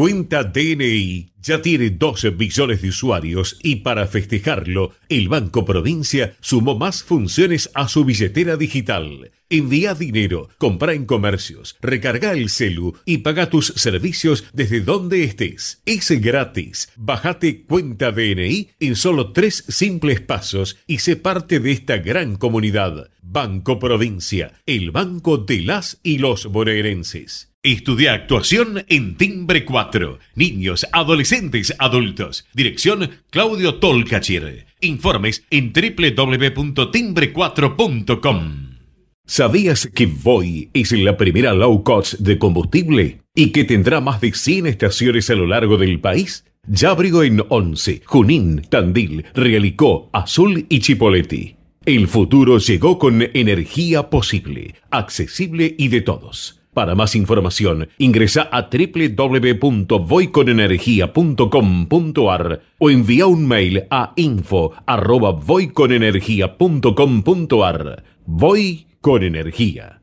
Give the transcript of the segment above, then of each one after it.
Cuenta DNI ya tiene 12 billones de usuarios y para festejarlo, el Banco Provincia sumó más funciones a su billetera digital. Envía dinero, compra en comercios, recarga el celu y paga tus servicios desde donde estés. Es gratis. Bájate Cuenta DNI en solo tres simples pasos y sé parte de esta gran comunidad. Banco Provincia, el banco de las y los bonaerenses. Estudia actuación en Timbre 4. Niños, adolescentes, adultos. Dirección Claudio Tolcachir. Informes en www.timbre4.com. ¿Sabías que Voy es la primera low cost de combustible y que tendrá más de 100 estaciones a lo largo del país? Ya abrió en Once, Junín, Tandil, Realicó, Azul y Chipoleti. El futuro llegó con energía posible, accesible y de todos. Para más información, ingresa a www.voyconenergia.com.ar o envía un mail a info@voyconenergia.com.ar. Voy con energía.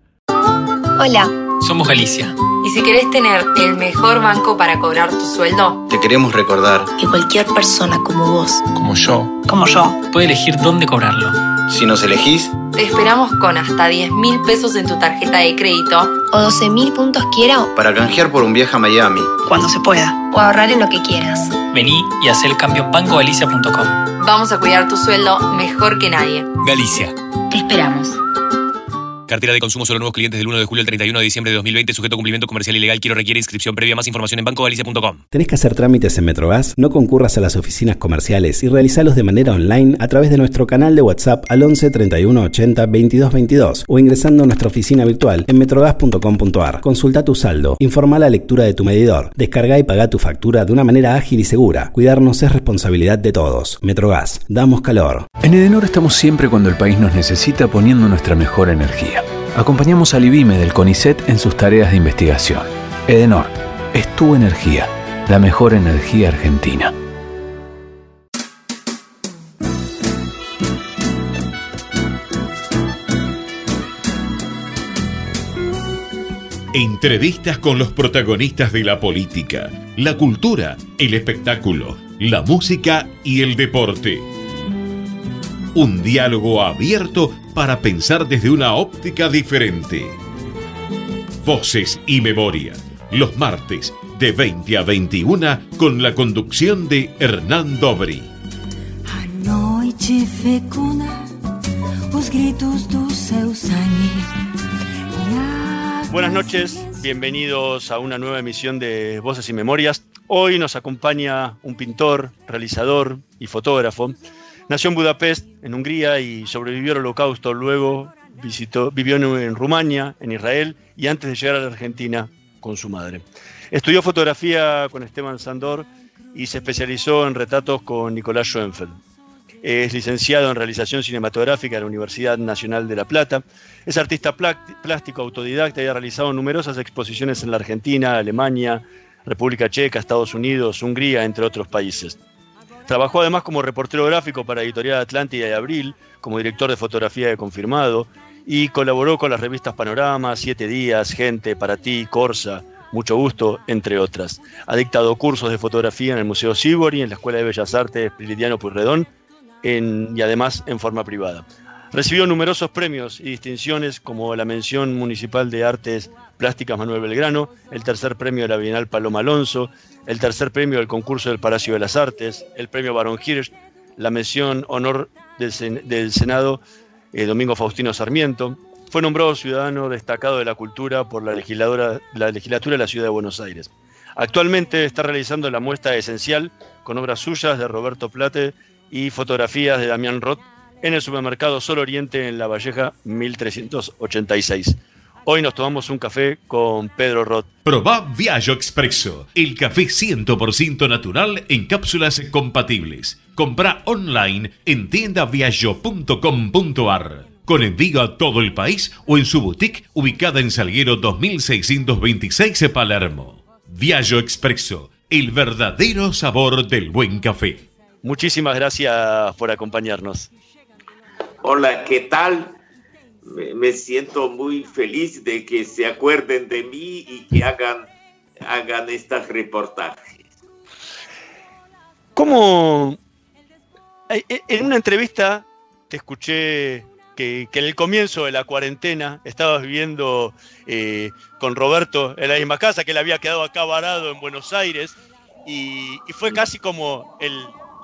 Hola, somos Galicia. Y si querés tener el mejor banco para cobrar tu sueldo, te queremos recordar que cualquier persona como vos, como yo, como yo, puede elegir dónde cobrarlo. Si nos elegís, te esperamos con hasta 10 mil pesos en tu tarjeta de crédito o 12 mil puntos quiera para canjear por un viaje a Miami. Cuando se pueda. O ahorrar en lo que quieras. Vení y haz el cambio en bancogalicia.com. Vamos a cuidar tu sueldo mejor que nadie. Galicia. Te esperamos. Cartera de consumo solo nuevos clientes del 1 de julio al 31 de diciembre de 2020, sujeto a cumplimiento comercial ilegal. Quiero requiere inscripción previa. Más información en bancogalicia.com. ¿Tenés que hacer trámites en Metrogas? No concurras a las oficinas comerciales y realizalos de manera online a través de nuestro canal de WhatsApp al 11 31 80 22 22 o ingresando a nuestra oficina virtual en metrogas.com.ar. Consulta tu saldo, informa la lectura de tu medidor, descarga y paga tu factura de una manera ágil y segura. Cuidarnos es responsabilidad de todos. Metrogas, damos calor. En Edenor estamos siempre cuando el país nos necesita poniendo nuestra mejor energía. Acompañamos al IBIME del CONICET en sus tareas de investigación. Edenor, es tu energía, la mejor energía argentina. Entrevistas con los protagonistas de la política, la cultura, el espectáculo, la música y el deporte. Un diálogo abierto para pensar desde una óptica diferente. Voces y Memoria, los martes de 20 a 21 con la conducción de Hernán Dobri. Buenas noches, bienvenidos a una nueva emisión de Voces y Memorias. Hoy nos acompaña un pintor, realizador y fotógrafo Nació en Budapest, en Hungría, y sobrevivió al holocausto. Luego visitó, vivió en, Rumania, en Israel, y antes de llegar a la Argentina con su madre. Estudió fotografía con Esteban Sandor y se especializó en retratos con Nicolás Schoenfeld. Es licenciado en realización cinematográfica en la Universidad Nacional de La Plata. Es artista plástico autodidacta y ha realizado numerosas exposiciones en la Argentina, Alemania, República Checa, Estados Unidos, Hungría, entre otros países. Trabajó además como reportero gráfico para Editorial Atlántida y Abril, como director de fotografía de Confirmado, y colaboró con las revistas Panorama, Siete Días, Gente, Para Ti, Corsa, Mucho Gusto, entre otras. Ha dictado cursos de fotografía en el Museo Sibori, en la Escuela de Bellas Artes Prilidiano Puyredón, y además en forma privada. Recibió numerosos premios y distinciones como la mención municipal de artes plásticas Manuel Belgrano, el tercer premio de la Bienal Paloma Alonso, el tercer premio del concurso del Palacio de las Artes, el premio Barón Hirsch, la mención honor del, Senado eh, Domingo Faustino Sarmiento. Fue nombrado ciudadano destacado de la cultura por la, legisladora, la legislatura de la Ciudad de Buenos Aires. Actualmente está realizando la muestra esencial con obras suyas de Roberto Plate y fotografías de Damián Roth en el supermercado Sol Oriente en La Valleja 1386. Hoy nos tomamos un café con Pedro Roth. Probá Viaggio Expresso, el café 100% natural en cápsulas compatibles. Comprá online en tiendaviaggio.com.ar. Con envío a todo el país o en su boutique ubicada en Salguero 2626 Palermo. Viaggio Expresso, el verdadero sabor del buen café. Muchísimas gracias por acompañarnos. Hola, ¿qué tal? me siento muy feliz de que se acuerden de mí y que hagan hagan estos reportajes. ¿Cómo? Eh, En una entrevista te escuché que, que en el comienzo de la cuarentena estabas viviendo eh, con Roberto en la misma casa, que él había quedado acá varado en Buenos Aires, y, fue casi como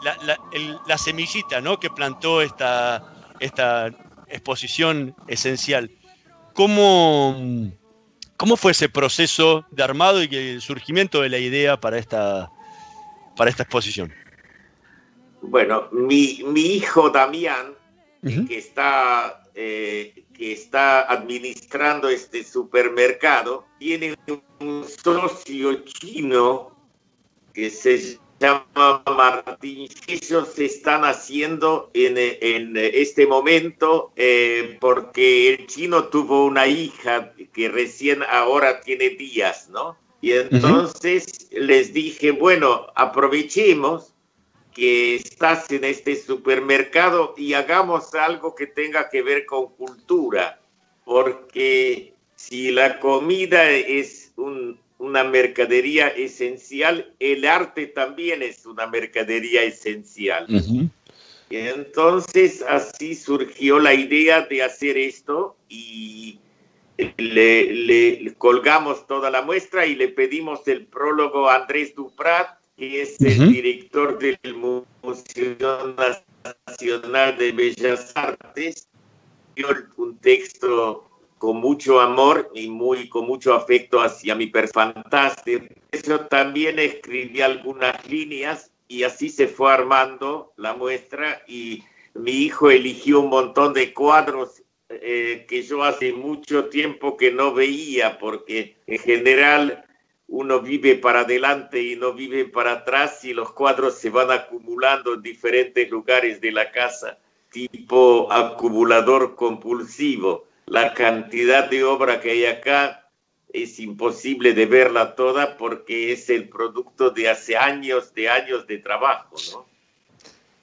la- el- la semillita ¿no? que plantó esta, esta exposición esencial. ¿Cómo, ¿Cómo fue ese proceso de armado y el surgimiento de la idea para esta, para esta exposición? Bueno, mi, mi hijo Damián, que, está, eh, que está administrando este supermercado, tiene un socio chino que se llama Martín. Ellos están haciendo en, en este momento eh, porque el chino tuvo una hija que recién ahora tiene días, ¿no? Y entonces les dije, bueno, aprovechemos que estás en este supermercado y hagamos algo que tenga que ver con cultura, porque si la comida es un- una mercadería esencial, el arte también es una mercadería esencial. Y entonces así surgió la idea de hacer esto y le, le colgamos toda la muestra y le pedimos el prólogo a Andrés Duprat, que es el director del Museo Nacional de Bellas Artes. Dio un texto con mucho amor y muy con mucho afecto hacia mi per fantástico. Eso también escribí algunas líneas y así se fue armando la muestra y mi hijo eligió un montón de cuadros eh, que yo hace mucho tiempo que no veía porque en general uno vive para adelante y no vive para atrás y los cuadros se van acumulando en diferentes lugares de la casa, tipo acumulador compulsivo. La cantidad de obra que hay acá es imposible de verla toda porque es el producto de hace años, de años de trabajo, ¿no?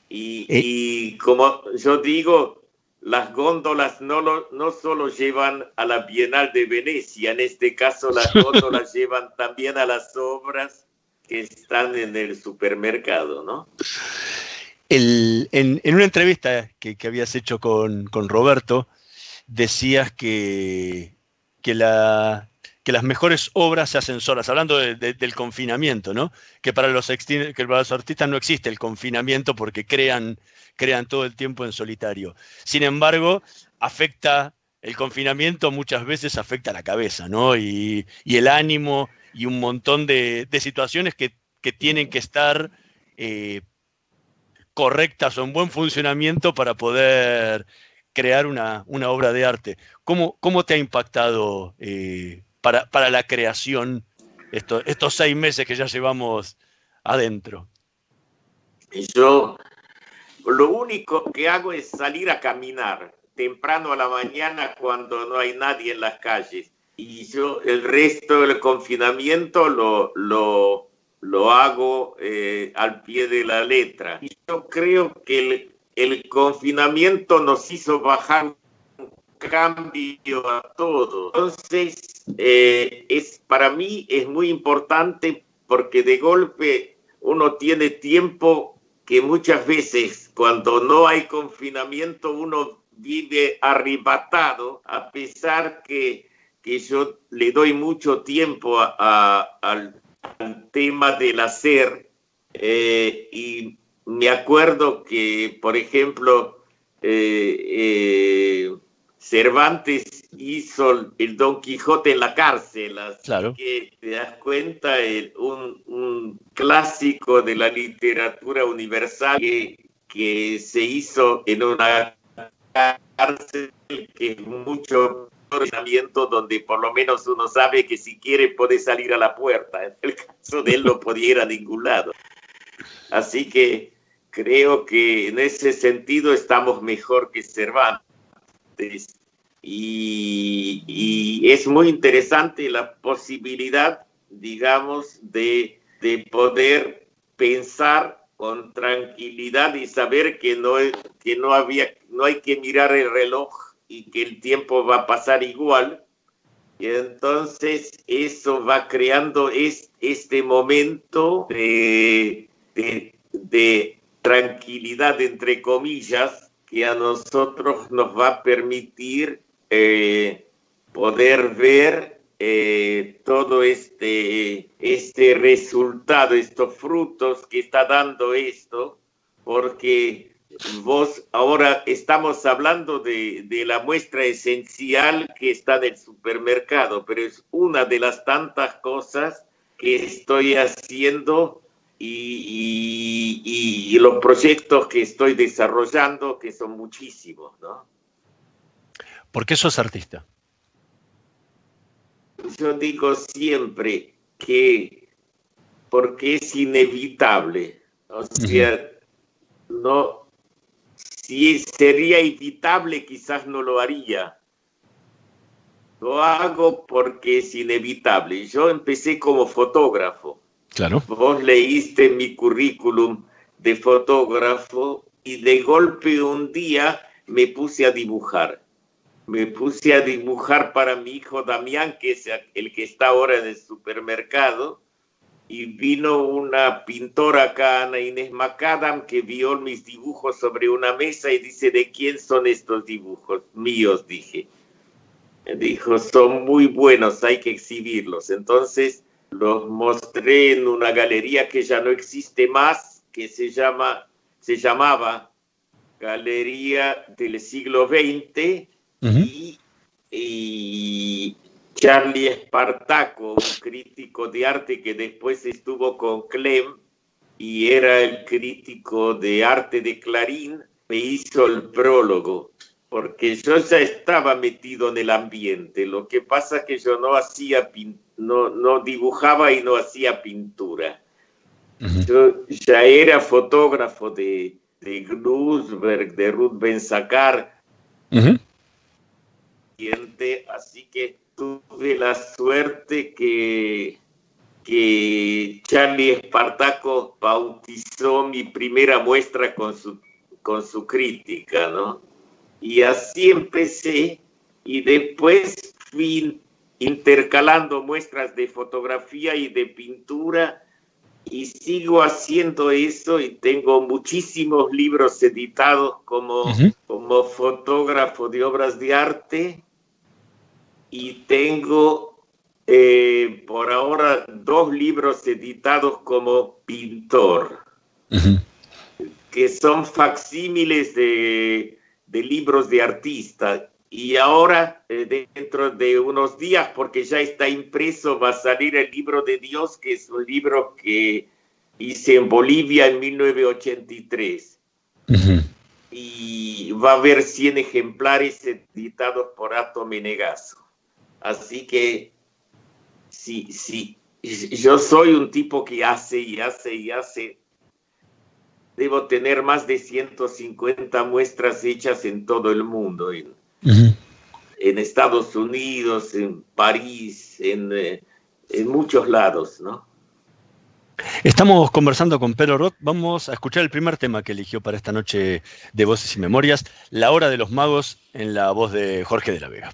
Y, y como yo digo, las góndolas no, lo- no solo llevan a la Bienal de Venecia, en este caso las góndolas llevan también a las obras que están en el supermercado, ¿no? El- en, en una entrevista que, que habías hecho con, con Roberto, decías que, que, la- que las mejores obras se hacen solas, hablando de- de- del confinamiento, ¿no? Que para, los que para los artistas no existe el confinamiento porque crean, crean todo el tiempo en solitario. Sin embargo, afecta, el confinamiento muchas veces afecta la cabeza, ¿no? Y, el ánimo y un montón de, de situaciones que, que tienen que estar eh, correctas o en buen funcionamiento para poder crear una, una obra de arte. ¿Cómo, cómo te ha impactado eh, para, para la creación esto- estos seis meses que ya llevamos adentro? Yo lo único que hago es salir a caminar temprano a la mañana cuando no hay nadie en las calles. Y yo el resto del confinamiento lo, lo, lo hago eh, al pie de la letra. Y yo creo que el, el confinamiento nos hizo bajar un cambio a todos. Entonces, eh, es, para mí es muy importante porque de golpe uno tiene tiempo que muchas veces cuando no hay confinamiento uno vive arrebatado, a pesar que, que yo le doy mucho tiempo al tema del hacer. eh, y me acuerdo que, por ejemplo, eh, eh, Cervantes hizo el Don Quijote en la cárcel, así Claro. que te das cuenta, el- un, un clásico de la literatura universal que, que se hizo en una cárcel que es mucho donde por lo menos uno sabe que si quiere puede salir a la puerta. En el caso de él no podía ir a ningún lado. Así que creo que en ese sentido estamos mejor que Cervantes. Y, es muy interesante la posibilidad, digamos, de, de poder pensar con tranquilidad y saber que no, que no, había, no hay que mirar el reloj y que el tiempo va a pasar igual, Y entonces eso va creando es, este momento de tranquilidad, entre comillas, que a nosotros nos va a permitir eh, poder ver eh, todo este, este resultado, estos frutos que está dando esto, porque vos ahora estamos hablando de, de, la muestra esencial que está en el supermercado, pero es una de las tantas cosas que estoy haciendo y, y, y los proyectos que estoy desarrollando, que son muchísimos, ¿no? ¿Por qué sos artista? Yo digo siempre que porque es inevitable, o sea, no, si sería evitable quizás no lo haría. Lo hago porque es inevitable. Yo empecé como fotógrafo. Claro. Vos leíste mi currículum de fotógrafo y de golpe un día me puse a dibujar me puse a dibujar para mi hijo Damián, que es el que está ahora en el supermercado, y vino una pintora acá, Ana Inés Macadam, que vio mis dibujos sobre una mesa y dice, ¿de quién son estos dibujos? Míos, dije. Dijo, son muy buenos, hay que exhibirlos. Entonces los mostré en una galería que ya no existe más, que se, llama, se llamaba Galería del siglo XX, Uh -huh. y, y, Charlie Espartaco, un crítico de arte que después estuvo con Clem y era el crítico de arte de Clarín, me hizo el prólogo, porque yo ya estaba metido en el ambiente. Lo que pasa es que yo no hacía, no, no dibujaba y no hacía pintura. Uh -huh. Yo ya era fotógrafo de, de Grusberg, de Ruth Ben-Sakar. Uh -huh así que tuve la suerte que, que Charlie Espartaco bautizó mi primera muestra con su, con su crítica, ¿no? Y así empecé y después fui intercalando muestras de fotografía y de pintura y sigo haciendo eso y tengo muchísimos libros editados como, uh -huh. como fotógrafo de obras de arte y tengo eh, por ahora dos libros editados como pintor, uh -huh. que son facsímiles de, de, libros de artista. Y ahora, eh, dentro de unos días, porque ya está impreso, va a salir el libro de Dios, que es un libro que hice en Bolivia en 1983. Uh -huh. Y va a haber 100 ejemplares editados por Ato Menegaso. Así que sí, sí, yo soy un tipo que hace y hace y hace. Debo tener más de 150 muestras hechas en todo el mundo, en, uh -huh. en Estados Unidos, en París, en, eh, en, muchos lados, ¿no? Estamos conversando con Pedro Roth. Vamos a escuchar el primer tema que eligió para esta noche de Voces y Memorias, La Hora de los Magos, en la voz de Jorge de la Vega.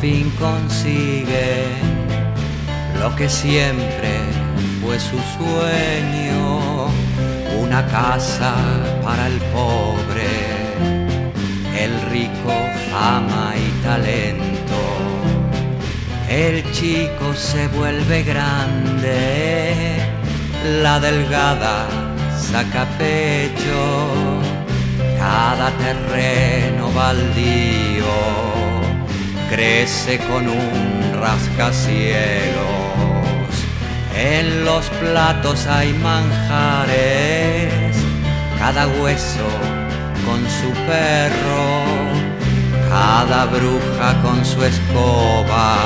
Fin consiguen lo que siempre fue su sueño, una casa para el pobre, el rico fama y talento. El chico se vuelve grande, la delgada saca pecho cada terreno baldío crece con un rascacielos en los platos hay manjares cada hueso con su perro cada bruja con su escoba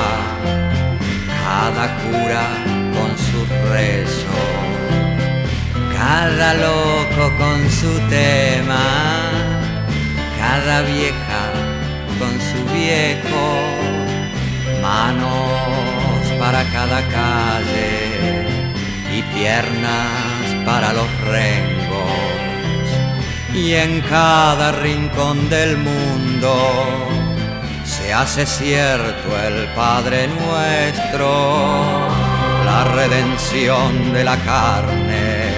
cada cura con su rezo. Cada loco con su tema, cada vieja con su viejo, manos para cada calle y piernas para los rengos. Y en cada rincón del mundo se hace cierto el Padre nuestro, la redención de la carne,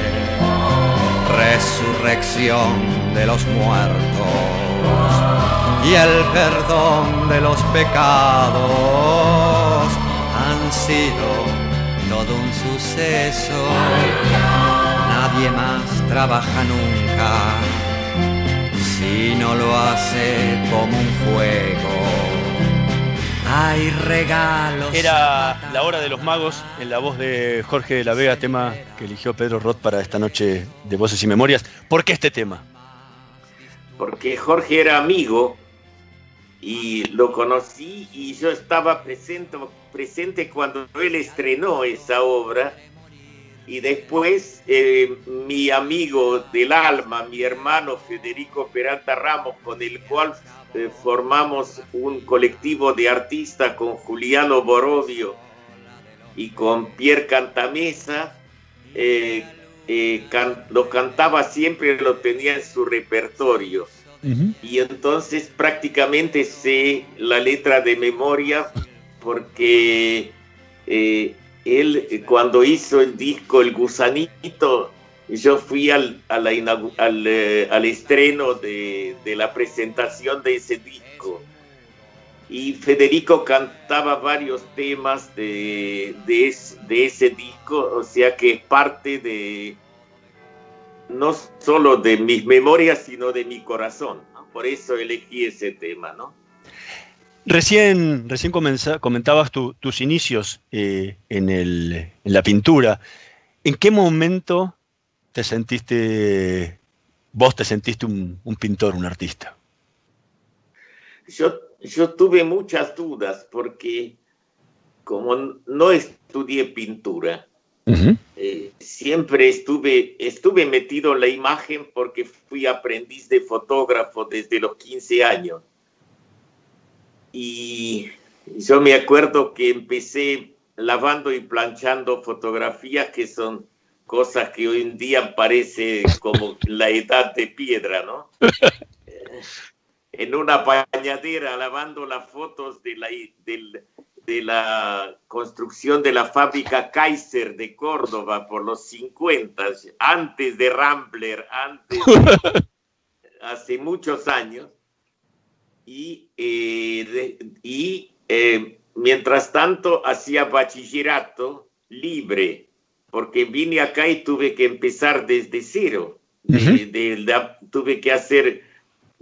resurrección de los muertos y el perdón de los pecados han sido todo un suceso. Nadie más trabaja nunca si no lo hace como un juego. Hay regalos. Era La Hora de los Magos en la voz de Jorge de la Vega, tema que eligió Pedro Roth para esta noche de Voces y Memorias. ¿Por qué este tema? Porque Jorge era amigo y lo conocí y yo estaba presente, presente cuando él estrenó esa obra y después eh, mi amigo del alma, mi hermano Federico Peralta Ramos, con el cual eh, formamos un colectivo de artistas con Juliano Borovio y con Pierre Cantamesa, eh, lo cantaba siempre, lo tenía en su repertorio. Y entonces prácticamente sé la letra de memoria porque él eh, cuando hizo el disco El Gusanito, yo fui al, al, eh, al estreno de, de, la presentación de ese disco. Y Federico cantaba varios temas de, de, de ese disco, o sea que es parte de, no solo de mis memorias, sino de mi corazón. ¿no? Por eso elegí ese tema, ¿no? Recién, recién comentabas tus inicios eh, en, el, en, la pintura. ¿En qué momento te sentiste, vos te sentiste un, un pintor, un artista? Yo, yo, tuve muchas dudas porque como no estudié pintura, uh -huh. eh, siempre estuve, estuve metido en la imagen porque fui aprendiz de fotógrafo desde los 15 años y yo me acuerdo que empecé lavando y planchando fotografías que son cosas que hoy en día parece como la edad de piedra, ¿no? en una bañadera lavando las fotos de la, de, de la construcción de la fábrica Kaiser de Córdoba por los 50, antes de Rambler, antes, hace muchos años y, eh, de, y eh, mientras tanto hacía bachillerato libre, porque vine acá y tuve que empezar desde cero. Uh -huh. de, de, tuve que hacer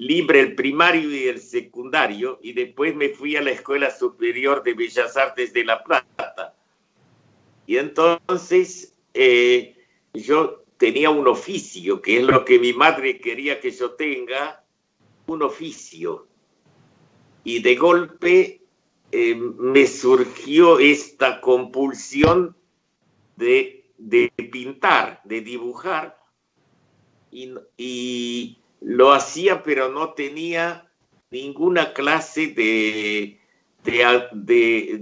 libre el primario y el secundario y después me fui a la Escuela Superior de Bellas Artes de La Plata. Y entonces eh, yo tenía un oficio, que es lo que mi madre quería que yo tenga, un oficio y de golpe eh, me surgió esta compulsión de, pintar, de dibujar, y, lo hacía, pero no tenía ninguna clase de,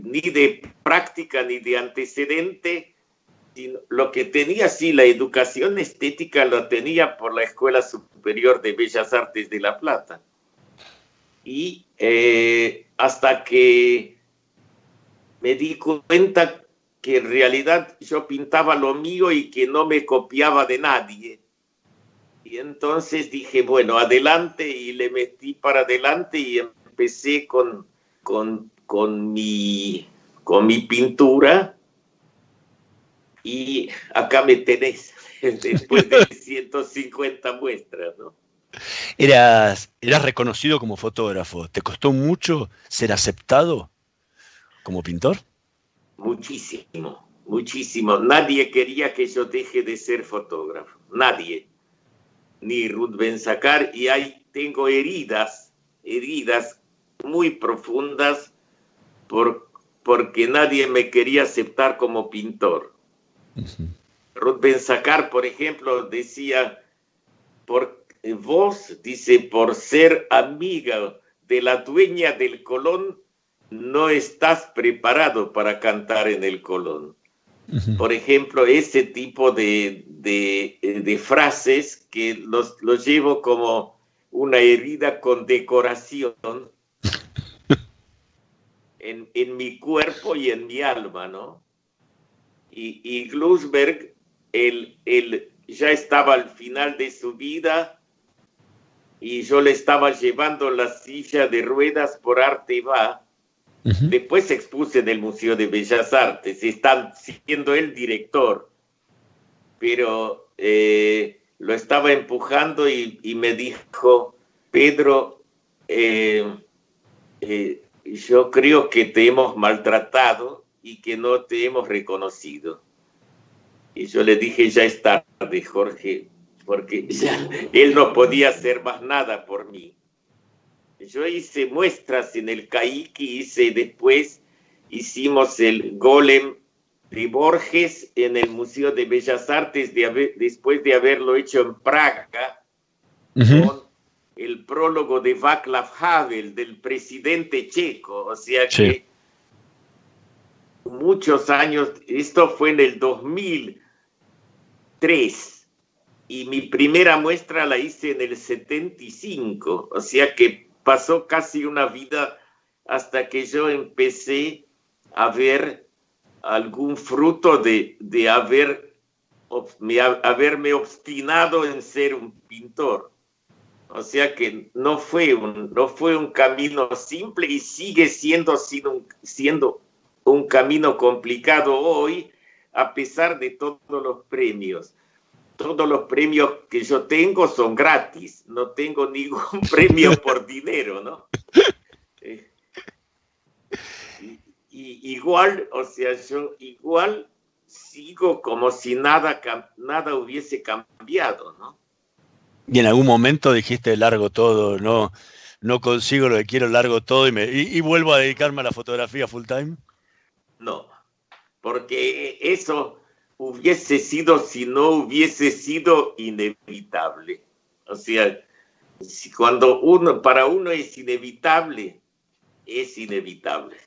ni de práctica ni de antecedente. Lo que tenía, sí, la educación estética lo tenía por la Escuela Superior de Bellas Artes de La Plata y eh, hasta que me di cuenta que en realidad yo pintaba lo mío y que no me copiaba de nadie. Y entonces dije, bueno, adelante y le metí para adelante y empecé con, con, con, mi, con mi pintura. Y acá me tenés, después de 150 muestras, ¿no? Eras, eras reconocido como fotógrafo. ¿Te costó mucho ser aceptado como pintor? Muchísimo, muchísimo. Nadie quería que yo deje de ser fotógrafo. Nadie. Ni Ruth Ben Sacar. Y ahí tengo heridas, heridas muy profundas por, porque nadie me quería aceptar como pintor. Ruth Ben Sakar, por ejemplo, decía, por, vos, dice, por ser amiga de la dueña del Colón, no estás preparado para cantar en el Colón. Por ejemplo, ese tipo de, de, de frases que los, los, llevo como una herida con decoración en, en, mi cuerpo y en mi alma, ¿no? Y, y Glusberg, él, él ya estaba al final de su vida y yo le estaba llevando la silla de ruedas por arte va Uh -huh. Después expuse en el Museo de Bellas Artes, está siendo el director, pero eh, lo estaba empujando y, y me dijo, Pedro, eh, eh, yo creo que te hemos maltratado y que no te hemos reconocido. Y yo le dije, ya es tarde, Jorge, porque ya, él no podía hacer más nada por mí yo hice muestras en el Caiki, hice después, hicimos el golem de Borges en el Museo de Bellas Artes de haber, después de haberlo hecho en Praga, uh -huh. con el prólogo de Václav Havel, del presidente checo, o sea que sí. muchos años, esto fue en el 2003, y mi primera muestra la hice en el 75, o sea que pasó casi una vida hasta que yo empecé a ver algún fruto de, de haber, me, haberme obstinado en ser un pintor. O sea que no fue un, no fue un camino simple y sigue siendo, siendo, siendo un camino complicado hoy, a pesar de todos los premios todos los premios que yo tengo son gratis, no tengo ningún premio por dinero, ¿no? Eh, y, y, igual, o sea, yo igual sigo como si nada, nada hubiese cambiado, ¿no? Y en algún momento dijiste largo todo, no, no consigo lo que quiero, largo todo y, me, y, y vuelvo a dedicarme a la fotografía full time. No, porque eso hubiese sido si no hubiese sido inevitable. O sea, si cuando uno, para uno es inevitable, es inevitable.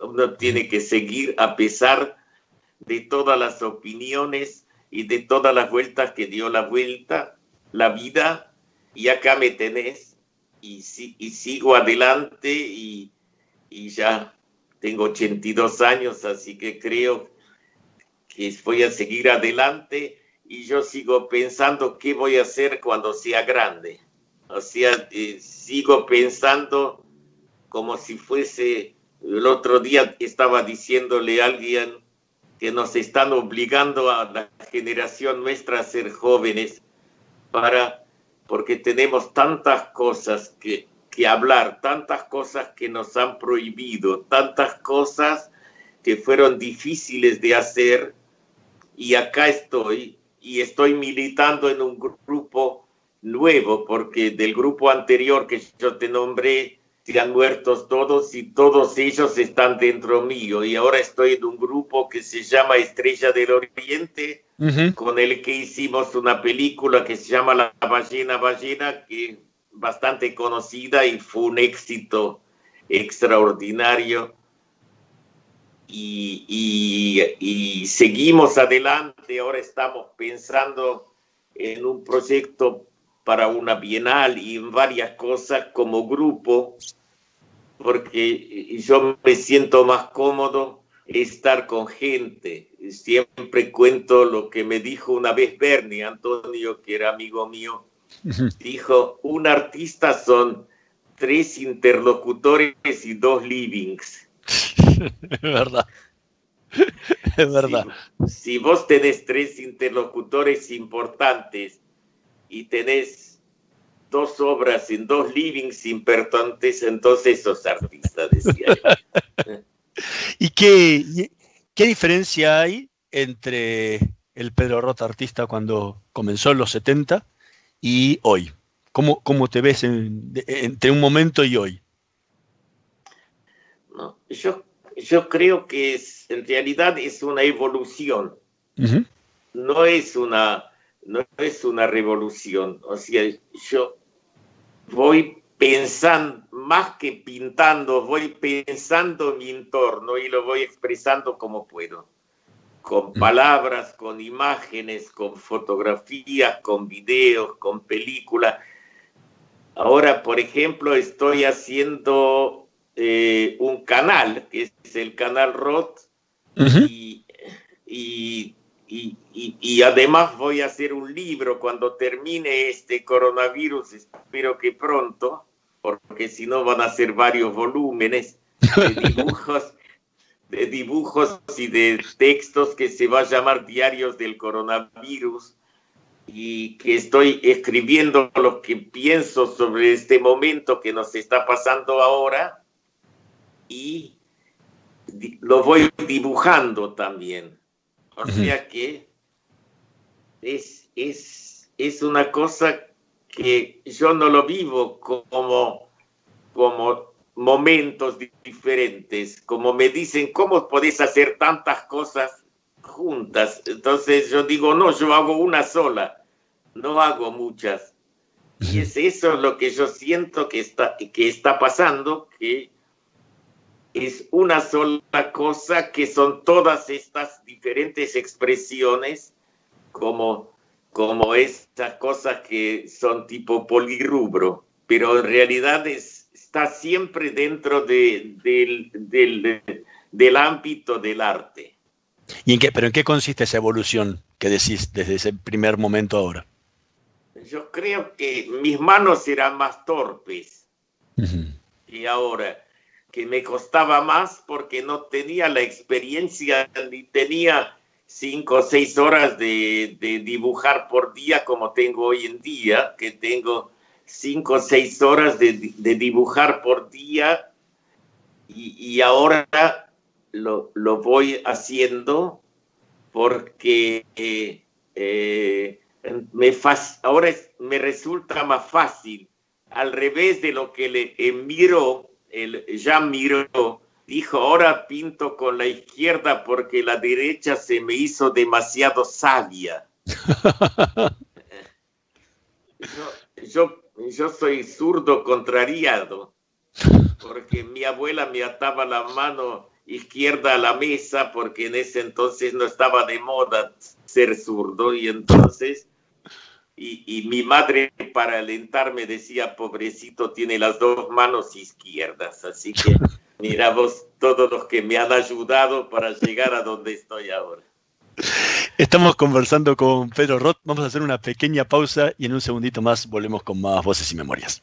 Uno tiene que seguir a pesar de todas las opiniones y de todas las vueltas que dio la vuelta, la vida, y acá me tenés, y, y sigo adelante, y, y ya tengo 82 años, así que creo que voy a seguir adelante y yo sigo pensando qué voy a hacer cuando sea grande. O sea, eh, sigo pensando como si fuese, el otro día estaba diciéndole a alguien que nos están obligando a la generación nuestra a ser jóvenes para, porque tenemos tantas cosas que, que hablar, tantas cosas que nos han prohibido, tantas cosas que fueron difíciles de hacer y acá estoy y estoy militando en un grupo nuevo porque del grupo anterior que yo te nombré se han muerto todos y todos ellos están dentro mío y ahora estoy en un grupo que se llama Estrella del Oriente uh -huh. con el que hicimos una película que se llama La ballena ballena que es bastante conocida y fue un éxito extraordinario y, y, y, seguimos adelante. Ahora estamos pensando en un proyecto para una bienal y en varias cosas como grupo, porque yo me siento más cómodo estar con gente. Siempre cuento lo que me dijo una vez Bernie Antonio, que era amigo mío. Dijo, un artista son tres interlocutores y dos livings es verdad. Es verdad. Si, si, vos tenés tres interlocutores importantes y tenés dos obras en dos livings importantes, entonces sos artista, decía ¿Y qué, qué diferencia hay entre el Pedro Rota artista cuando comenzó en los 70 y hoy? ¿Cómo, cómo te ves en, entre un momento y hoy? Yo yo creo que es, en realidad es una evolución. Uh -huh. no es una, no es una revolución. O sea, yo voy pensando, más que pintando, voy pensando mi entorno y lo voy expresando como puedo. Con palabras, con imágenes, con fotografías, con videos, con películas. Ahora, por ejemplo, estoy haciendo eh, un canal, que es el canal ROT, y, y, y, y, además voy a hacer un libro. Cuando termine este coronavirus, espero que pronto, porque si no van a ser varios volúmenes de dibujos, de dibujos y de textos que se va a llamar Diarios del Coronavirus. Y que estoy escribiendo lo que pienso sobre este momento que nos está pasando ahora y lo voy dibujando también. O sea que es, es, es una cosa que yo no lo vivo como, como momentos diferentes, como me dicen, ¿cómo podés hacer tantas cosas juntas? Entonces yo digo, no, yo hago una sola, no hago muchas. Y es eso lo que yo siento que está, que está pasando, que es una sola cosa, que son todas estas diferentes expresiones, como, como estas cosas que son tipo polirrubro, pero en realidad es, está siempre dentro de, del, del, del ámbito del arte. ¿Y en qué, pero en qué consiste esa evolución que decís desde ese primer momento ahora? Yo creo que mis manos eran más torpes. Y ahora, que me costaba más porque no tenía la experiencia ni tenía cinco o seis horas de, de, dibujar por día como tengo hoy en día, que tengo cinco o seis horas de, de dibujar por día y, y ahora lo, lo, voy haciendo porque eh, eh, me ahora me resulta más fácil, al revés de lo que le eh, el Jean Miro dijo, ahora pinto con la izquierda porque la derecha se me hizo demasiado sabia. yo, yo soy zurdo contrariado, porque mi abuela me ataba la mano izquierda a la mesa porque en ese entonces no estaba de moda ser zurdo y entonces y, y, mi madre para alentarme decía, pobrecito, tiene las dos manos izquierdas. Así que mira vos todos los que me han ayudado para llegar a donde estoy ahora. Estamos conversando con Pedro Roth. Vamos a hacer una pequeña pausa y en un segundito más volvemos con más voces y memorias.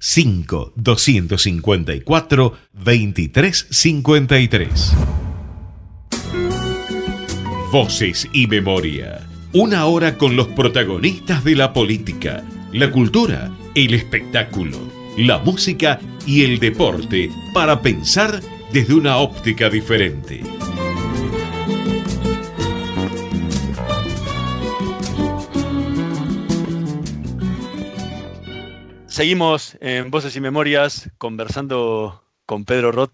5 254 2353. Voces y memoria. Una hora con los protagonistas de la política, la cultura, el espectáculo, la música y el deporte para pensar desde una óptica diferente. Seguimos en Voces y Memorias conversando con Pedro Roth.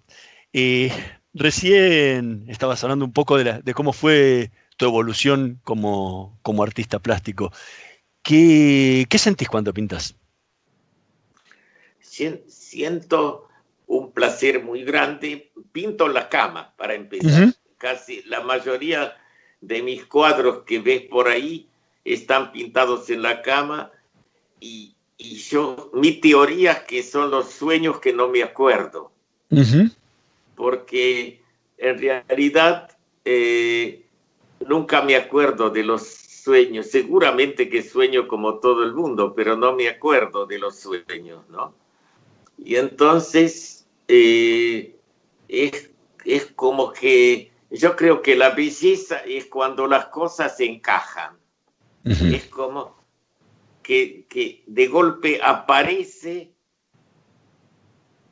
Y recién estabas hablando un poco de, la, de cómo fue tu evolución como, como artista plástico. ¿Qué, ¿Qué, sentís cuando pintas? Siento un placer muy grande. Pinto en la cama, para empezar. Uh -huh. Casi la mayoría de mis cuadros que ves por ahí están pintados en la cama y, y yo, mi teoría es que son los sueños que no me acuerdo. Uh -huh. Porque en realidad eh, nunca me acuerdo de los sueños. Seguramente que sueño como todo el mundo, pero no me acuerdo de los sueños, ¿no? Y entonces eh, es, es como que yo creo que la belleza es cuando las cosas se encajan. Es como que, de golpe aparece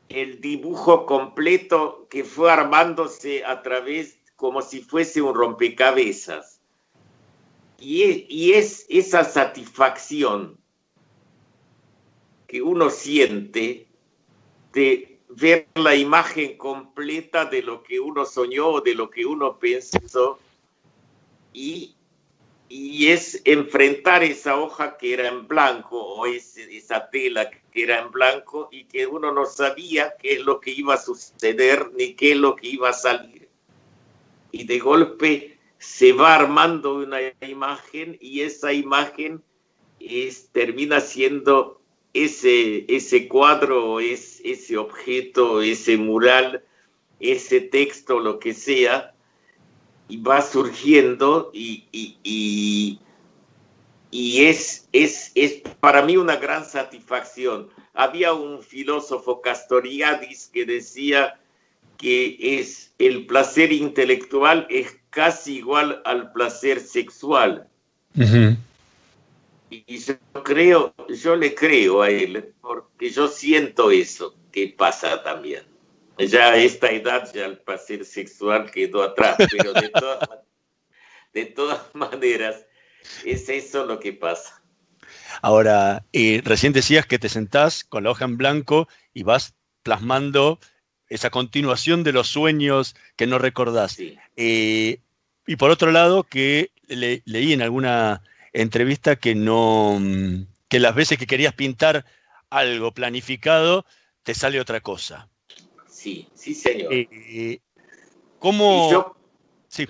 el dibujo completo que fue armándose a través como si fuese un rompecabezas. Y es, y es esa satisfacción que uno siente de ver la imagen completa de lo que uno soñó, de lo que uno pensó, y, y es enfrentar esa hoja que era en blanco o ese, esa tela que era en blanco y que uno no sabía qué es lo que iba a suceder ni qué es lo que iba a salir. Y de golpe se va armando una imagen y esa imagen es, termina siendo ese, ese cuadro, es, ese objeto, ese mural, ese texto, lo que sea, va surgiendo y, y, y, y es, es, es para mí una gran satisfacción. Había un filósofo Castoriadis que decía que es el placer intelectual es casi igual al placer sexual. Y yo creo, yo le creo a él, porque yo siento eso que pasa también. Ya a esta edad ya el placer sexual quedó atrás, pero de todas, de todas maneras es eso lo que pasa. Ahora, eh, recién decías que te sentás con la hoja en blanco y vas plasmando esa continuación de los sueños que no recordás. Eh, y por otro lado, que le- leí en alguna entrevista que no, que las veces que querías pintar algo planificado, te sale otra cosa. Sí, sí, señor. Eh, ¿Cómo? Yo, Sí.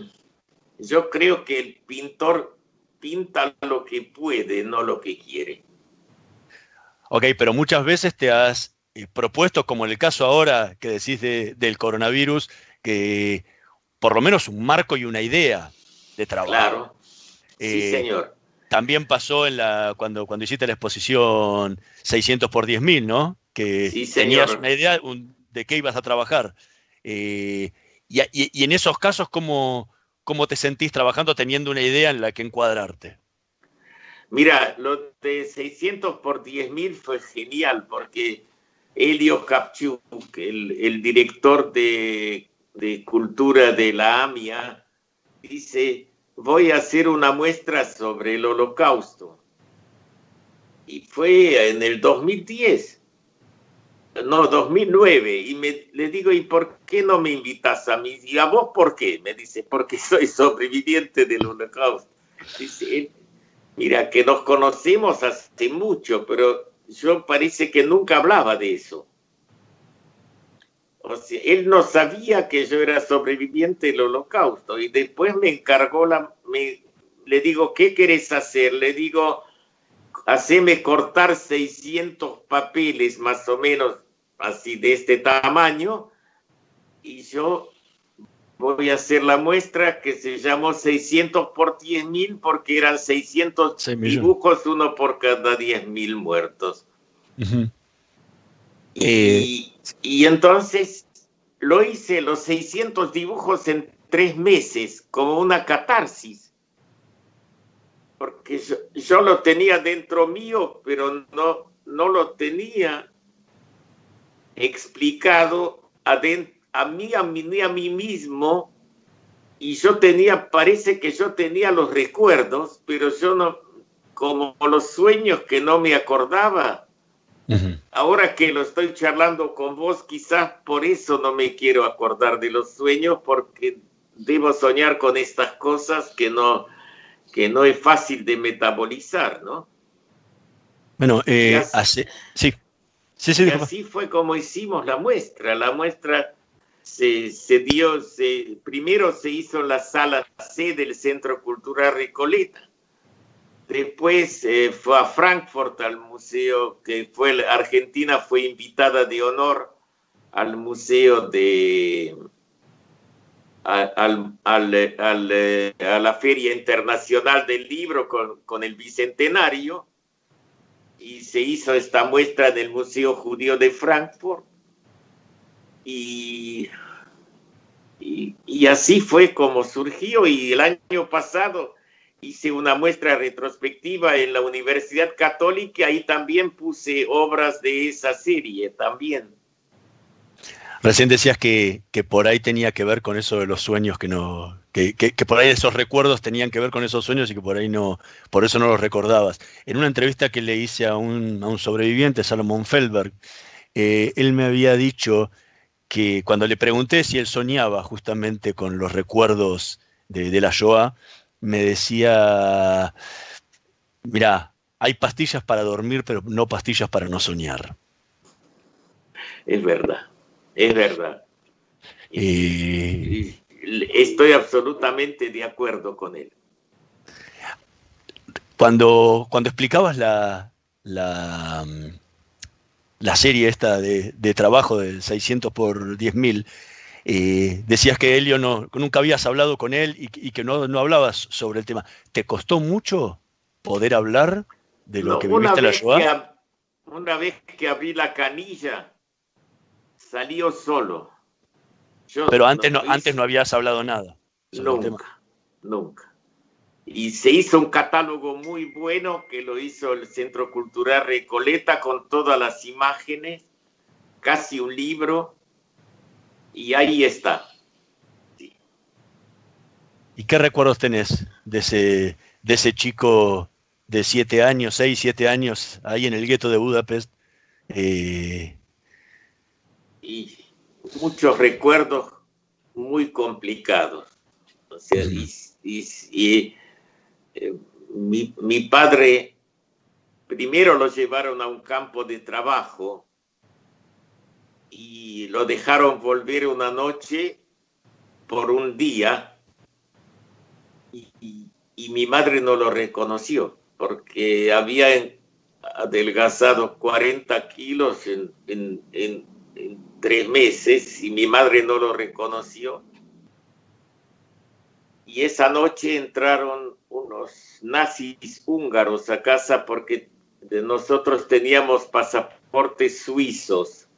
yo creo que el pintor pinta lo que puede, no lo que quiere. Ok, pero muchas veces te has eh, propuesto, como en el caso ahora que decís de- del coronavirus, que por lo menos un marco y una idea de trabajo. Claro. Sí, Eh, señor. También pasó en la, cuando, cuando hiciste la exposición 600 por 10.000, ¿no? Que Sí, tenías señor. una idea un- de qué ibas a trabajar. Eh, y, en esos casos, ¿cómo, ¿cómo te sentís trabajando teniendo una idea en la que encuadrarte? Mira, lo de 600 por 10 mil fue genial porque Elio Kapchuk, el, el director de, de cultura de la AMIA, dice, voy a hacer una muestra sobre el holocausto. Y fue en el 2010, no, 2009, y me, le digo, ¿y por qué no me invitas a mí? ¿Y a vos por qué? Me dice, porque soy sobreviviente del holocausto. Dice, él, Mira, que nos conocemos hace mucho, pero yo parece que nunca hablaba de eso. O sea, él no sabía que yo era sobreviviente del holocausto y después me encargó la... Me, le digo, ¿qué querés hacer? Le digo, haceme cortar 600 papeles más o menos así de este tamaño y yo voy a hacer la muestra que se llamó 600 por 10 mil porque eran 600 Seis millones. dibujos, uno por cada 10 mil muertos. Y, y entonces lo hice los 600 dibujos en tres meses, como una catarsis. Porque yo, yo lo tenía dentro mío, pero no, no lo tenía explicado aden- a mí, a mí, a mí mismo. Y yo tenía, parece que yo tenía los recuerdos, pero yo no, como los sueños que no me acordaba. Ahora que lo estoy charlando con vos, quizás por eso no me quiero acordar de los sueños, porque debo soñar con estas cosas que no, que no es fácil de metabolizar, ¿no? Bueno, eh, hace, sí. Sí, sí, Y así fue como hicimos la muestra. La muestra se, se dio, se, primero se hizo en la sala C del Centro Cultural Recoleta. Después eh, fue a Frankfurt al museo, que fue Argentina fue invitada de honor al museo de a, al- al, eh, al, a la Feria Internacional del Libro con, con el Bicentenario y se hizo esta muestra en el Museo Judío de Frankfurt y, y, así fue como surgió y el año pasado hice una muestra retrospectiva en la Universidad Católica ahí también puse obras de esa serie también. Recién decías que, que por ahí tenía que ver con eso de los sueños, que no, que, que- que por ahí esos recuerdos tenían que ver con esos sueños y que por ahí no, por eso no los recordabas. En una entrevista que le hice a un, a un sobreviviente, Salomón Feldberg, eh, él me había dicho que cuando le pregunté si él soñaba justamente con los recuerdos de, de la Shoah, me decía, mira, hay pastillas para dormir, pero no pastillas para no soñar. Es verdad, es verdad. Eh, Estoy absolutamente de acuerdo con él. Cuando, cuando explicabas la, la, la serie esta de, de trabajo del 600 por 10.000, eh, decías que Helio no, nunca habías hablado con él y, y que no, no hablabas sobre el tema. ¿Te costó mucho poder hablar de lo No, que viviste en la que, Shoah? una vez que abrí la canilla, salió solo. Yo Pero antes no, antes no habías hablado nada. Nunca, nunca. Y se hizo un catálogo muy bueno que lo hizo el Centro Cultural Recoleta con todas las imágenes, casi un libro, y ahí está. ¿Y qué recuerdos tenés de ese, de ese chico de siete años, seis, siete años, ahí en el gueto de Budapest? Eh, y muchos recuerdos muy complicados. O sea, y, y- y, eh, mi, mi padre primero lo llevaron a un campo de trabajo y lo dejaron volver una noche por un día y, mi madre no lo reconoció porque había adelgazado 40 kilos en, en- en- en tres meses y mi madre no lo reconoció. Y esa noche entraron unos nazis húngaros a casa porque nosotros teníamos pasaportes suizos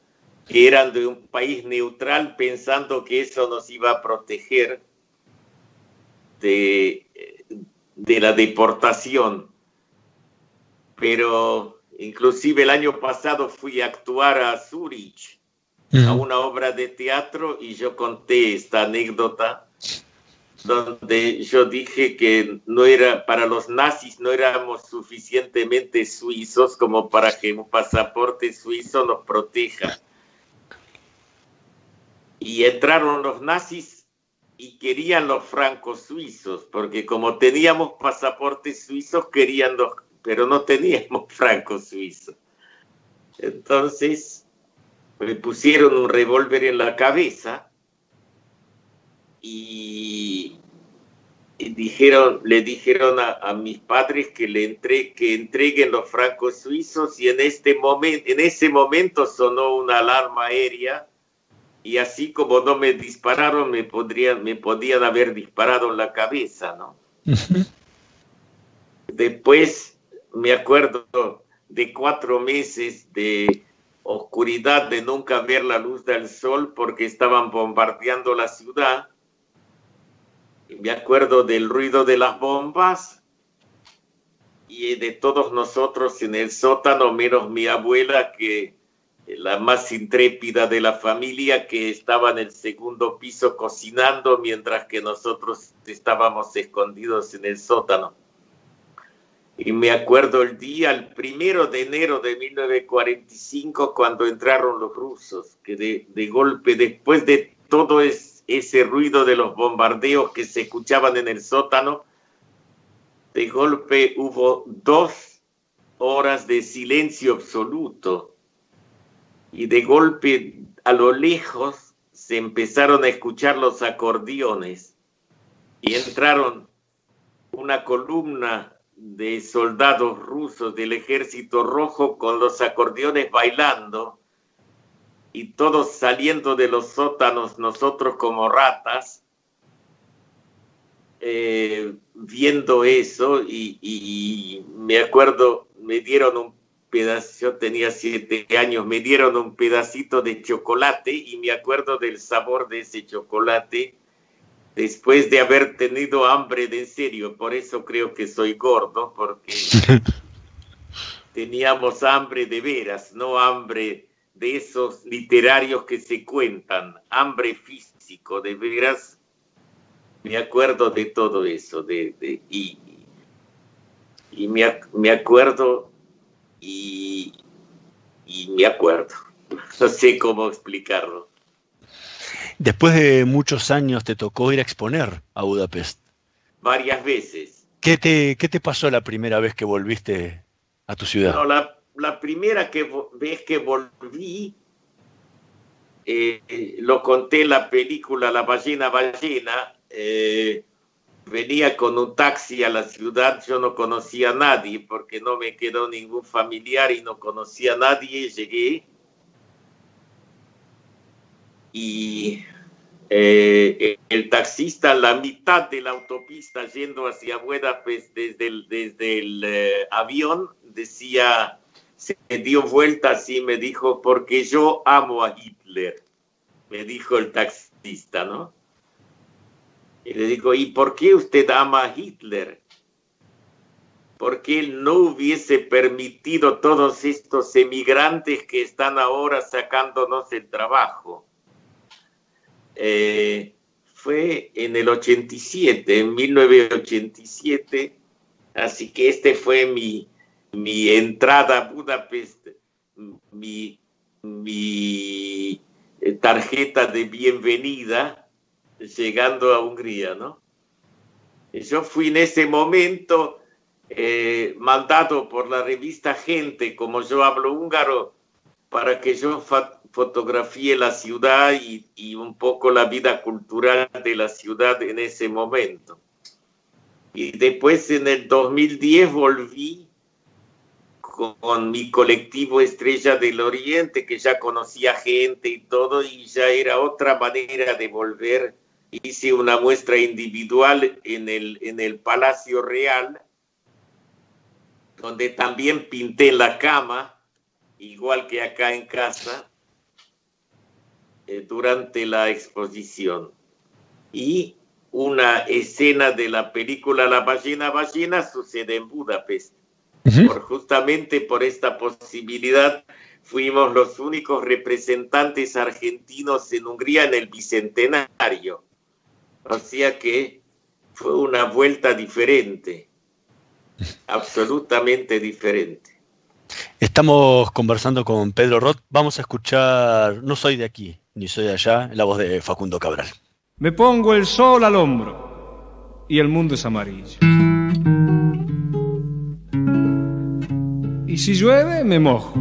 que eran de un país neutral pensando que eso nos iba a proteger de, de la deportación. Pero inclusive el año pasado fui a actuar a Zurich a una obra de teatro y yo conté esta anécdota donde yo dije que no era para los nazis no éramos suficientemente suizos como para que un pasaporte suizo nos proteja. Y entraron los nazis y querían los francos suizos, porque como teníamos pasaportes suizos querían los, pero no teníamos francos suizos. Entonces me pusieron un revólver en la cabeza y, y dijeron, le dijeron a, a mis padres que le entre, que entreguen los francos suizos y en este momento, en ese momento sonó una alarma aérea y así como no me dispararon, me podrían, me podían haber disparado en la cabeza, ¿no? Después me acuerdo de cuatro meses de oscuridad, de nunca ver la luz del sol porque estaban bombardeando la ciudad. Me acuerdo del ruido de las bombas y de todos nosotros en el sótano, menos mi abuela, que la más intrépida de la familia, que estaba en el segundo piso cocinando mientras que nosotros estábamos escondidos en el sótano. Y me acuerdo el día, el primero de enero de 1945, cuando entraron los rusos, que de, de golpe, después de todo es- ese ruido de los bombardeos que se escuchaban en el sótano, de golpe hubo dos horas de silencio absoluto. Y de golpe, a lo lejos, se empezaron a escuchar los acordeones. Y entraron una columna de soldados rusos del ejército rojo con los acordeones bailando y todos saliendo de los sótanos, nosotros como ratas, eh, viendo eso y, y me acuerdo, me dieron un pedazo, yo tenía siete años, me dieron un pedacito de chocolate y me acuerdo del sabor de ese chocolate después de haber tenido hambre de en serio. Por eso creo que soy gordo, porque teníamos hambre de veras, no hambre de esos literarios que se cuentan, hambre físico, de veras. Me acuerdo de todo eso, de, de- y, y me, me acuerdo y, y me acuerdo. No sé cómo explicarlo. Después de muchos años te tocó ir a exponer a Budapest. Varias veces. ¿Qué te, qué te pasó la primera vez que volviste a tu ciudad? No, la, la primera que vez que volví, eh, eh, lo conté en la película La ballena ballena, eh, venía con un taxi a la ciudad, yo no conocía a nadie porque no me quedó ningún familiar y no conocía a nadie, llegué y eh, el taxista la mitad de la autopista yendo hacia Budapest desde el, desde el eh, avión decía, se dio vuelta así, me dijo, porque yo amo a Hitler, me dijo el taxista, ¿no? Y le digo, ¿y por qué usted ama a Hitler? Porque él no hubiese permitido todos estos emigrantes que están ahora sacándonos el trabajo. Eh, fue en el 87, en 1987, así que este fue mi, mi entrada a Budapest, mi, mi eh, tarjeta de bienvenida llegando a Hungría, ¿no? Yo fui en ese momento eh, mandado por la revista Gente, como yo hablo húngaro, para que yo fotografíe la ciudad y, y un poco la vida cultural de la ciudad en ese momento. Y después en el 2010 volví con mi colectivo Estrella del Oriente, que ya conocía gente y todo, y ya era otra manera de volver. Hice una muestra individual en el, en el Palacio Real, donde también pinté la cama, igual que acá en casa, eh, durante la exposición. Y una escena de la película La ballena ballena sucede en Budapest. Por, justamente por esta posibilidad fuimos los únicos representantes argentinos en Hungría en el Bicentenario. O sea que fue una vuelta diferente, absolutamente diferente. Estamos conversando con Pedro Roth. Vamos a escuchar No soy de aquí, ni soy de allá, la voz de Facundo Cabral. Me pongo el sol al hombro y el mundo es amarillo. Y si llueve, me mojo.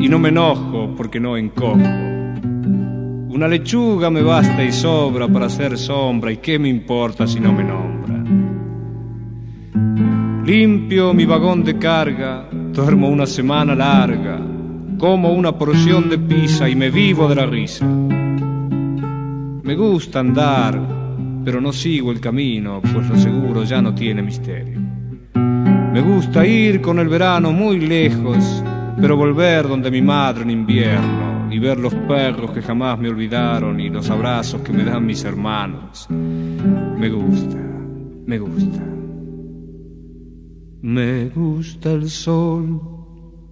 Y no me enojo porque no encojo. Una lechuga me basta y sobra para hacer sombra. ¿Y qué me importa si no me nombra? Limpio mi vagón de carga, duermo una semana larga, como una porción de pizza y me vivo de la risa. Me gusta andar, pero no sigo el camino, pues lo seguro ya no tiene misterio. Me gusta ir con el verano muy lejos, pero volver donde mi madre en invierno y ver los perros que jamás me olvidaron y los abrazos que me dan mis hermanos. Me gusta, me gusta. Me gusta el sol,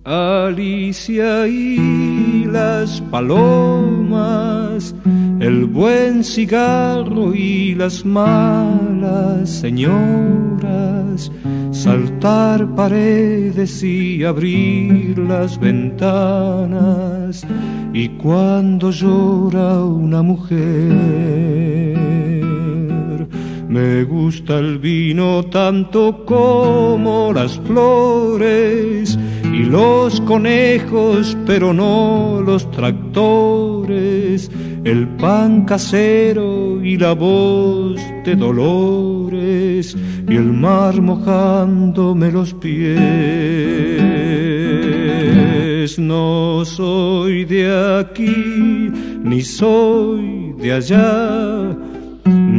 Alicia y las palomas, el buen cigarro y las malas señoras, saltar paredes y abrir las ventanas, y cuando llora una mujer. Me gusta el vino tanto como las flores y los conejos, pero no los tractores, el pan casero y la voz de dolores y el mar mojándome los pies. No soy de aquí ni soy de allá.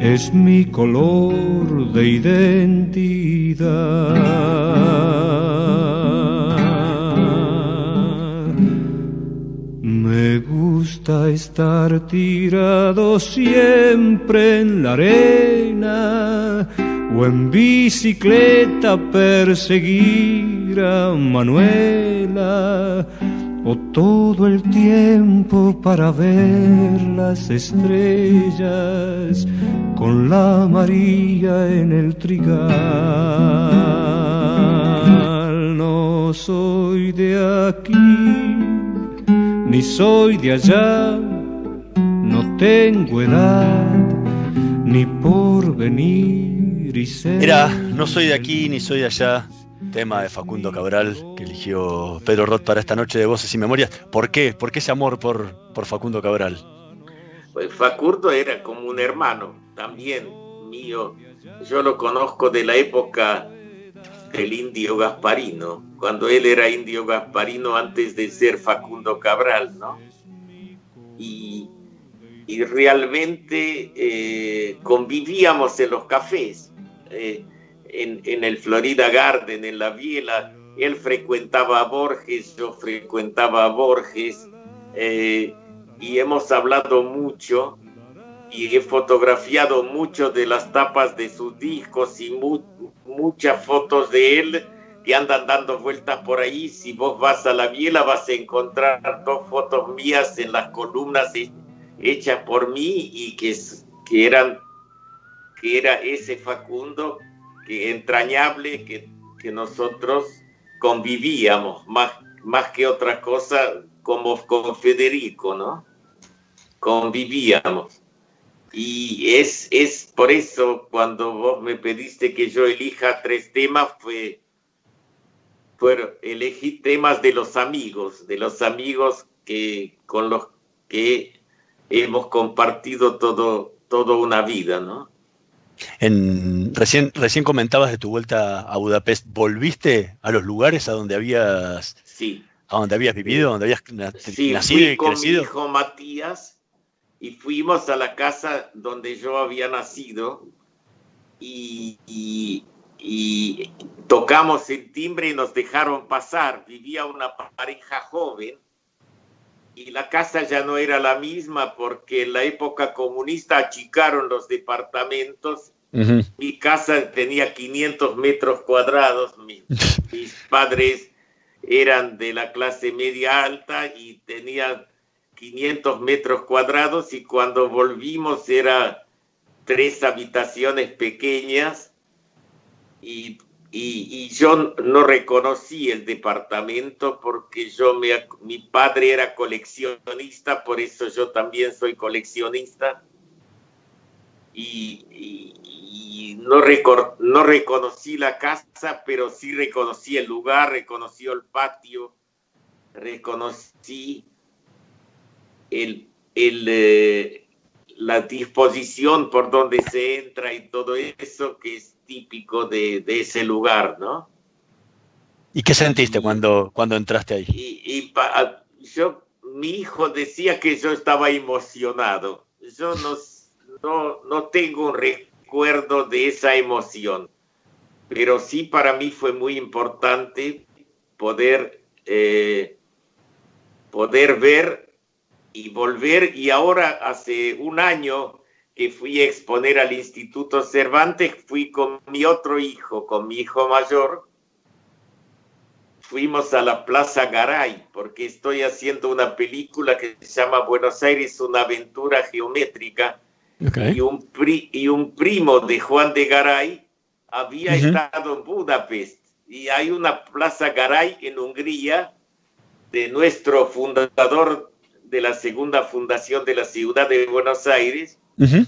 es mi color de identidad. Me gusta estar tirado siempre en la arena o en bicicleta perseguir a Manuela o todo el tiempo para ver las estrellas con la María en el trigal. No soy de aquí, ni soy de allá, no tengo edad, ni por venir y ser. Era No soy de aquí ni soy de allá, tema de Facundo Cabral que eligió Pedro Roth para esta noche de Voces y Memorias. ¿Por qué? ¿Por qué ese amor por, por Facundo Cabral? Pues Facundo era como un hermano también mío. Yo lo conozco de la época del indio Gasparino, cuando él era indio Gasparino antes de ser Facundo Cabral, ¿no? Y, y realmente eh, convivíamos en los cafés. Eh, en, en, el Florida Garden, en la Biela. Él frecuentaba a Borges, yo frecuentaba a Borges, eh, y hemos hablado mucho y he fotografiado mucho de las tapas de sus discos y mu muchas fotos de él que andan dando vueltas por ahí. Si vos vas a la Biela vas a encontrar dos fotos mías en las columnas hechas por mí y que, que eran que era ese Facundo que entrañable que, que nosotros convivíamos más, más que otra cosa como con Federico, ¿no? Convivíamos. Y es, es por eso cuando vos me pediste que yo elija tres temas, fue, fue elegí temas de los amigos, de los amigos que, con los que hemos compartido todo, toda una vida, ¿no? En, recién, recién comentabas de tu vuelta a Budapest. ¿Volviste a los lugares a donde habías, sí. a donde habías vivido, donde habías sí, nacido fui y con crecido? mi hijo Matías y fuimos a la casa donde yo había nacido y, y, y tocamos el timbre y nos dejaron pasar. Vivía una pareja joven y la casa ya no era la misma porque en la época comunista achicaron los departamentos. Uh -huh. Mi casa tenía 500 metros cuadrados, mis, mis, padres eran de la clase media alta y tenían 500 metros cuadrados y cuando volvimos era tres habitaciones pequeñas y y, y, yo no reconocí el departamento porque yo me, mi padre era coleccionista, por eso yo también soy coleccionista. Y, y, y no, recor, no reconocí la casa, pero sí reconocí el lugar, reconocí el patio, reconocí el, el, eh, la disposición por donde se entra y todo eso que es típico de, de ese lugar, ¿no? ¿Y qué sentiste cuando, cuando entraste ahí? Y, y pa, yo, mi hijo decía que yo estaba emocionado. Yo no, no, no tengo un recuerdo de esa emoción, pero sí para mí fue muy importante poder, eh, poder ver y volver. Y ahora, hace un año, que fui a exponer al Instituto Cervantes, fui con mi otro hijo, con mi hijo mayor. Fuimos a la Plaza Garay, porque estoy haciendo una película que se llama Buenos Aires, una aventura geométrica. Okay. Y, un pri, y, un primo de Juan de Garay había uh -huh. estado en Budapest. Y hay una Plaza Garay en Hungría de nuestro fundador de la segunda fundación de la ciudad de Buenos Aires, Uh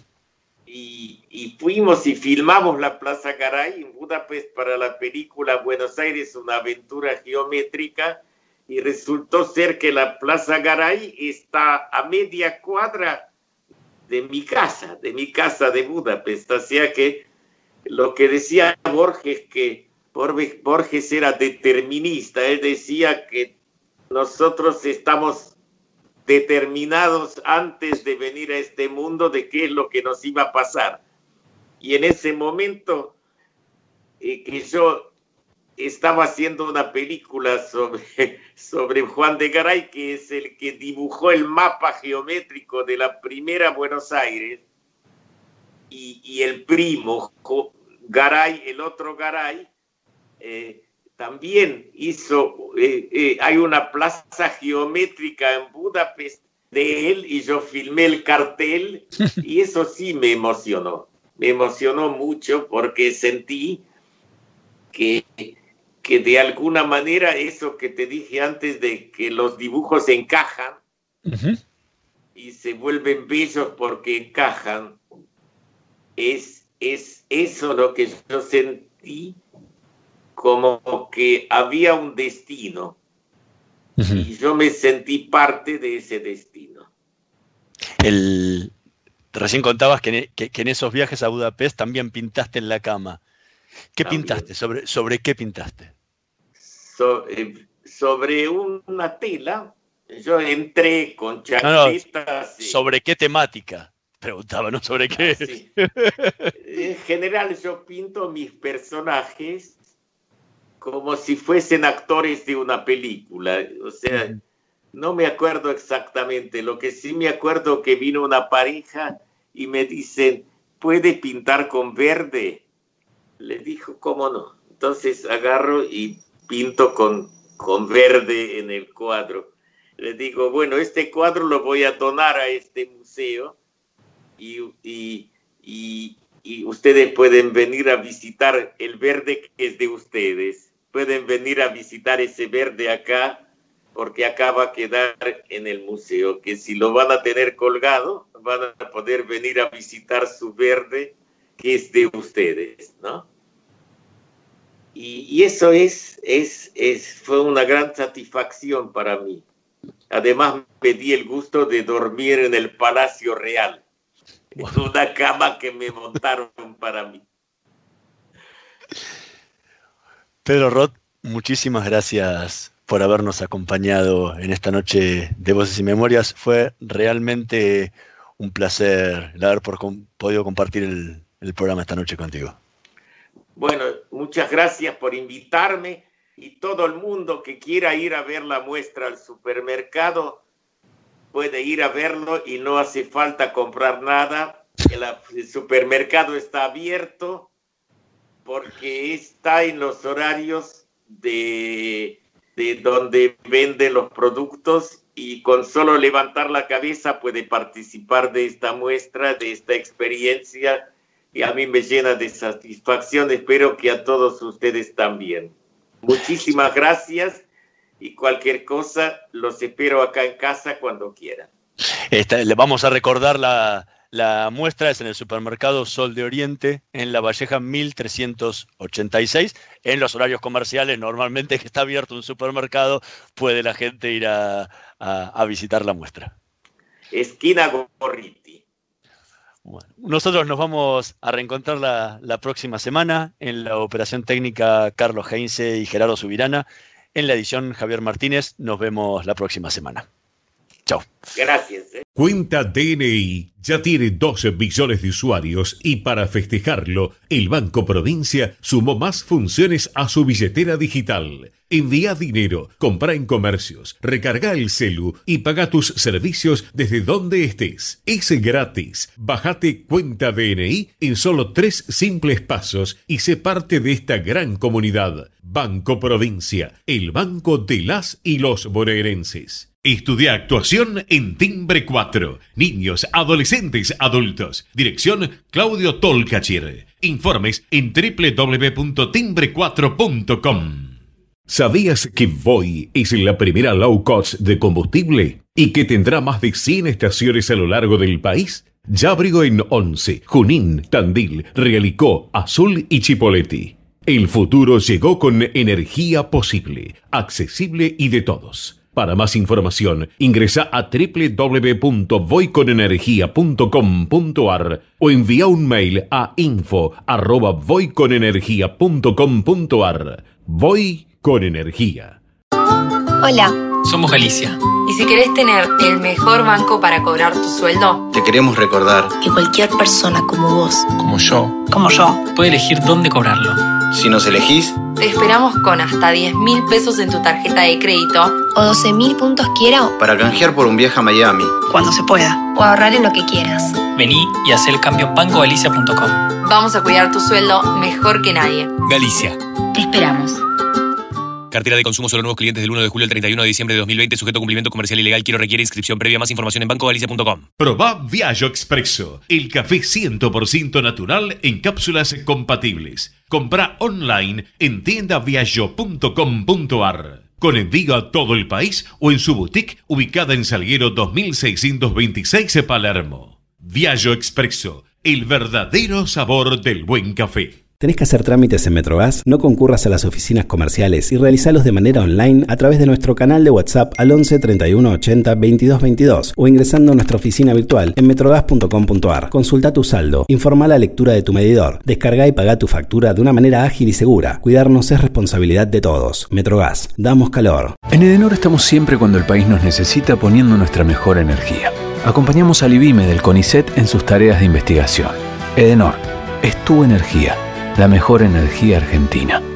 y, y fuimos y filmamos la Plaza Garay en Budapest para la película Buenos Aires, una aventura geométrica, y resultó ser que la Plaza Garay está a media cuadra de mi casa, de mi casa de Budapest. Sea que lo que decía Borges, que Borges era determinista, él decía que nosotros estamos determinados antes de venir a este mundo de qué es lo que nos iba a pasar. Y en ese momento eh, que yo estaba haciendo una película sobre, sobre Juan de Garay, que es el que dibujó el mapa geométrico de la primera Buenos Aires, y, el primo Garay, el otro Garay, eh, también hizo, eh, eh, hay una plaza geométrica en Budapest de él y yo filmé el cartel y eso sí me emocionó, me emocionó mucho porque sentí que, que de alguna manera eso que te dije antes de que los dibujos encajan y se vuelven bellos porque encajan, es, es eso lo que yo sentí como que había un destino y yo me sentí parte de ese destino. El, recién contabas que, en esos viajes a Budapest también pintaste en la cama. ¿Qué pintaste? ¿Sobre, ¿Sobre qué pintaste? Eh, sobre una tela. Yo entré con chaquetas. ¿Sobre qué temática? Preguntaba, ¿no? ¿Sobre qué? Ah, en general yo pinto mis personajes como si fuesen actores de una película. O sea, no me acuerdo exactamente. Lo que sí me acuerdo que vino una pareja y me dicen, ¿puede pintar con verde? Le dijo, ¿cómo no? Entonces agarro y pinto con, con verde en el cuadro. Le digo, bueno, este cuadro lo voy a donar a este museo y, y, y, y ustedes pueden venir a visitar el verde que es de ustedes pueden venir a visitar ese verde acá, porque acá va a quedar en el museo, que si lo van a tener colgado, van a poder venir a visitar su verde, que es de ustedes, ¿no? Y, eso es, es, es, fue una gran satisfacción para mí. Además, me di el gusto de dormir en el Palacio Real, en una cama que me montaron para mí. Pedro Roth, muchísimas gracias por habernos acompañado en esta noche de Voces y Memorias. Fue realmente un placer el haber podido compartir el, programa esta noche contigo. Bueno, muchas gracias por invitarme y todo el mundo que quiera ir a ver la muestra al supermercado puede ir a verlo y no hace falta comprar nada. el supermercado está abierto porque está en los horarios de, de donde venden los productos y con solo levantar la cabeza puede participar de esta muestra, de esta experiencia y a mí me llena de satisfacción. Espero que a todos ustedes también. Muchísimas gracias y cualquier cosa los espero acá en casa cuando quieran. le vamos a recordar la, la muestra es en el supermercado Sol de Oriente, en La Valleja 1386. En los horarios comerciales, normalmente que está abierto un supermercado, puede la gente ir a, visitar la muestra. Esquina Gorriti. nosotros nos vamos a reencontrar la, la, próxima semana en la operación técnica Carlos Heinze y Gerardo Subirana. En la edición Javier Martínez. Nos vemos la próxima semana. Chao. Gracias. Eh. Cuenta DNI ya tiene 12 billones de usuarios y para festejarlo, el Banco Provincia sumó más funciones a su billetera digital. Envía dinero, compra en comercios, recarga el celu y paga tus servicios desde donde estés. Es gratis. Bájate cuenta DNI en solo tres simples pasos y sé parte de esta gran comunidad. Banco Provincia, el banco de las y los bonaerenses. Estudia actuación en Timbre 4. Niños, adolescentes, adultos. Dirección Claudio Tolcachir. Informes en www.timbre4.com. ¿Sabías que Voy es la primera low cost de combustible y que tendrá más de 100 estaciones a lo largo del país? Ya abrió en Once, Junín, Tandil, Realicó, Azul y Chipoleti. El futuro llegó con energía posible, accesible y de todos. Para más información, ingresa a www.voyconenergia.com.ar o envía un mail a info@voyconenergia.com.ar. Voy con energía. Hola, Somos Galicia. Y si querés tener el mejor banco para cobrar tu sueldo, Te queremos recordar, que cualquier persona como vos, Como yo. como yo, Puede elegir dónde cobrarlo. si nos elegís, te esperamos con hasta 10 mil pesos en tu tarjeta de crédito o 12.000 puntos quiera para canjear por un viaje a Miami. cuando se pueda, o ahorrar en lo que quieras. Vení y haz el cambio en bancogalicia.com. Vamos a cuidar tu sueldo mejor que nadie. Galicia. Te esperamos. Cartera de consumo solo nuevos clientes del 1 de julio al 31 de diciembre de 2020, sujeto a cumplimiento comercial ilegal. Quiero requiere inscripción previa. Más información en bancogalicia.com. Probá Viaggio Expresso, el café 100% natural en cápsulas compatibles. Comprá online en tiendaviaggio.com.ar. Con envío a todo el país o en su boutique ubicada en Salguero 2626 Palermo. Viaggio Expresso, el verdadero sabor del buen café. ¿Tenés que hacer trámites en Metrogas? No concurras a las oficinas comerciales y realizalos de manera online a través de nuestro canal de WhatsApp al 11 31 80 22 22 o ingresando a nuestra oficina virtual en metrogas.com.ar. Consulta tu saldo, informa la lectura de tu medidor, descarga y paga tu factura de una manera ágil y segura. Cuidarnos es responsabilidad de todos. Metrogas, damos calor. En Edenor estamos siempre cuando el país nos necesita poniendo nuestra mejor energía. Acompañamos al IBIME del CONICET en sus tareas de investigación. Edenor, es tu energía, la mejor energía argentina.